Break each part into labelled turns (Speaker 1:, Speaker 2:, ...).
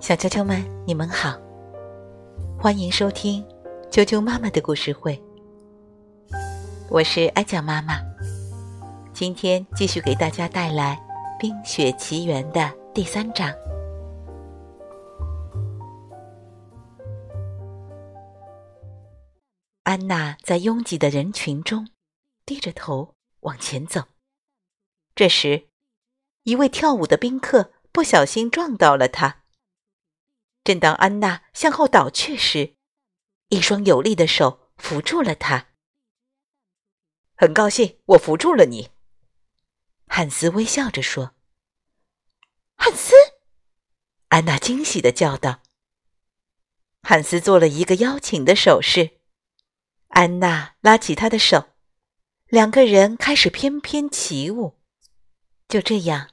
Speaker 1: 小啾啾们，你们好，欢迎收听啾啾妈妈的故事会。我是艾酱妈妈，今天继续给大家带来《冰雪奇缘》的第三章。安娜在拥挤的人群中低着头往前走。这时，一位跳舞的宾客不小心撞到了他。正当安娜向后倒去时，一双有力的手扶住了她。
Speaker 2: 很高兴我扶住了你，
Speaker 1: 汉斯微笑着说。
Speaker 3: 汉斯，
Speaker 1: 安娜惊喜的叫道。汉斯做了一个邀请的手势。安娜拉起他的手，两个人开始翩翩起舞。就这样，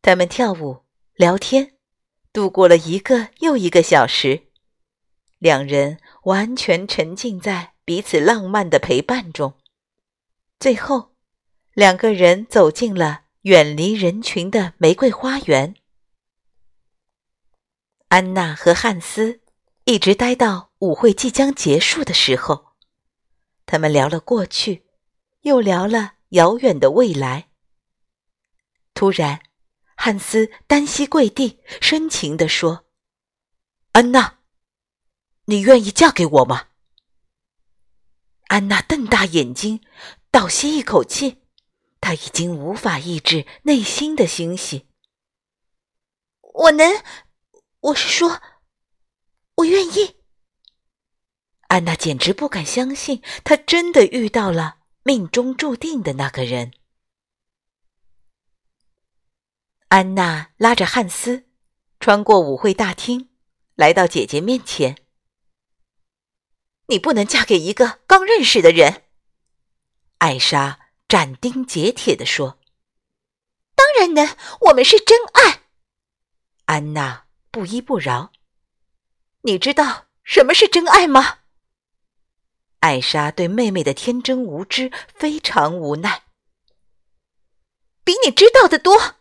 Speaker 1: 他们跳舞、聊天，度过了一个又一个小时。两人完全沉浸在彼此浪漫的陪伴中。最后，两个人走进了远离人群的玫瑰花园。安娜和汉斯一直待到舞会即将结束的时候。他们聊了过去，又聊了遥远的未来。突然，汉斯单膝跪地，深情地说：“
Speaker 2: 安娜，你愿意嫁给我吗？”
Speaker 1: 安娜瞪大眼睛，倒吸一口气，她已经无法抑制内心的欣喜。
Speaker 3: “我能，我是说，我愿意。”
Speaker 1: 安娜简直不敢相信，她真的遇到了命中注定的那个人。安娜拉着汉斯，穿过舞会大厅，来到姐姐面前。
Speaker 3: “你不能嫁给一个刚认识的人。”
Speaker 1: 艾莎斩钉截铁地说。
Speaker 3: “当然能，我们是真爱。”
Speaker 1: 安娜不依不饶。
Speaker 3: “你知道什么是真爱吗？”
Speaker 1: 艾莎对妹妹的天真无知非常无奈。
Speaker 3: 比你知道的多，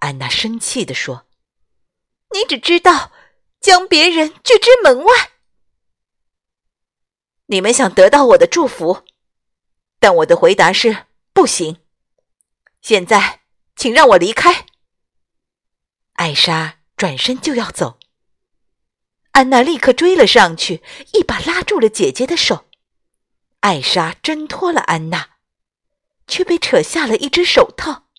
Speaker 1: 安娜生气地说：“
Speaker 3: 你只知道将别人拒之门外。你们想得到我的祝福，但我的回答是不行。现在，请让我离开。”
Speaker 1: 艾莎转身就要走，安娜立刻追了上去，一把拉住了姐姐的手。艾莎挣脱了安娜，却被扯下了一只手套。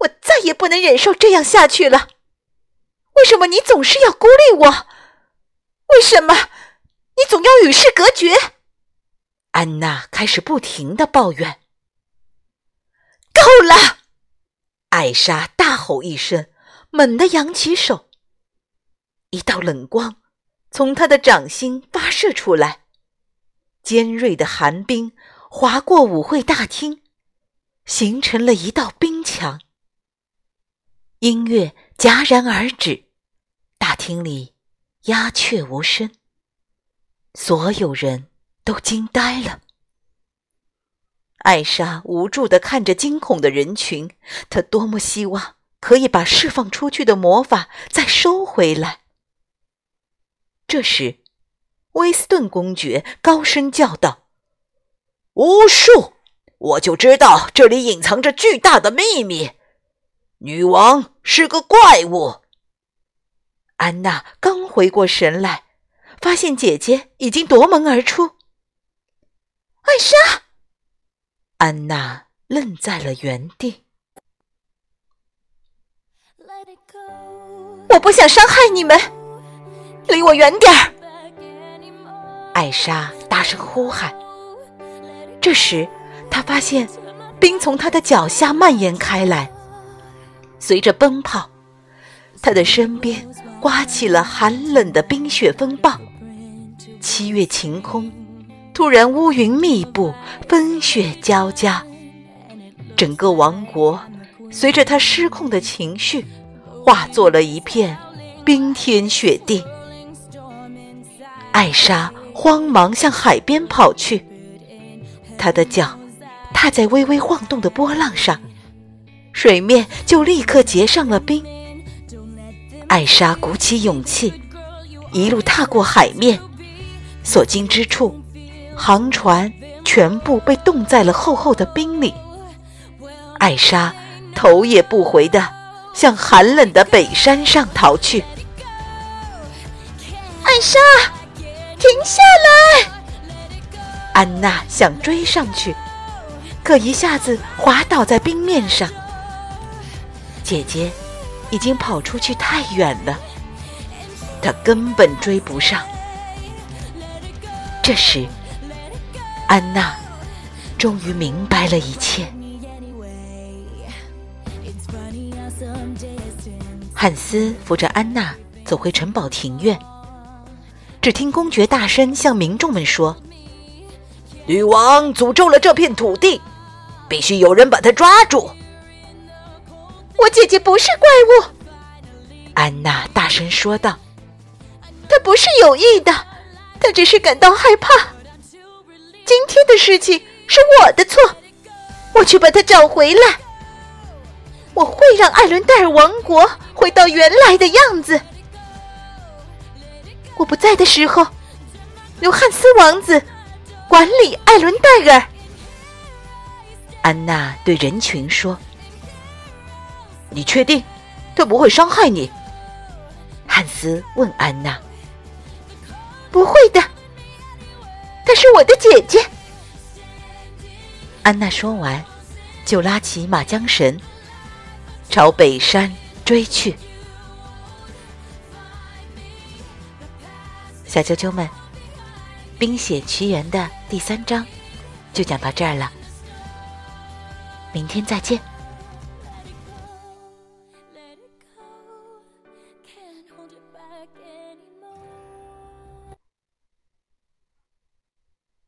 Speaker 3: 我再也不能忍受这样下去了。为什么你总是要孤立我？为什么你总要与世隔绝？
Speaker 1: 安娜开始不停的抱怨。
Speaker 3: 够了！
Speaker 1: 艾莎大吼一声，猛地扬起手，一道冷光从她的掌心发射出来。尖锐的寒冰划过舞会大厅，形成了一道冰墙。音乐戛然而止，大厅里鸦雀无声，所有人都惊呆了。艾莎无助地看着惊恐的人群，她多么希望可以把释放出去的魔法再收回来。这时。威斯顿公爵高声叫道：“
Speaker 2: 巫术！我就知道这里隐藏着巨大的秘密。女王是个怪物。”
Speaker 1: 安娜刚回过神来，发现姐姐已经夺门而出。
Speaker 3: 艾莎，
Speaker 1: 安娜愣在了原地。
Speaker 3: 我不想伤害你们，离我远点儿。
Speaker 1: 艾莎大声呼喊。这时，她发现冰从她的脚下蔓延开来，随着奔跑，他的身边刮起了寒冷的冰雪风暴。七月晴空突然乌云密布，风雪交加，整个王国随着他失控的情绪，化作了一片冰天雪地。艾莎。慌忙向海边跑去，她的脚踏在微微晃动的波浪上，水面就立刻结上了冰。艾莎鼓起勇气，一路踏过海面，所经之处，航船全部被冻在了厚厚的冰里。艾莎头也不回地向寒冷的北山上逃去。
Speaker 3: 艾莎，停下来！
Speaker 1: 安娜想追上去，可一下子滑倒在冰面上。姐姐已经跑出去太远了，她根本追不上。这时，安娜终于明白了一切。汉斯扶着安娜走回城堡庭院，只听公爵大声向民众们说：“
Speaker 2: 女王诅咒了这片土地，必须有人把她抓住。”
Speaker 3: 我姐姐不是怪物，
Speaker 1: 安娜大声说道：“
Speaker 3: 她不是有意的，她只是感到害怕。今天的事情是我的错，我去把她找回来。我会让艾伦戴尔王国回到原来的样子。我不在的时候，由汉斯王子管理艾伦戴尔。”
Speaker 1: 安娜对人群说。你确定他不会伤害你？汉斯问安娜。
Speaker 3: 不会的，她是我的姐姐。
Speaker 1: 安娜说完，就拉起马缰绳，朝北山追去。小啾啾们，《冰雪奇缘》的第三章就讲到这儿了，明天再见。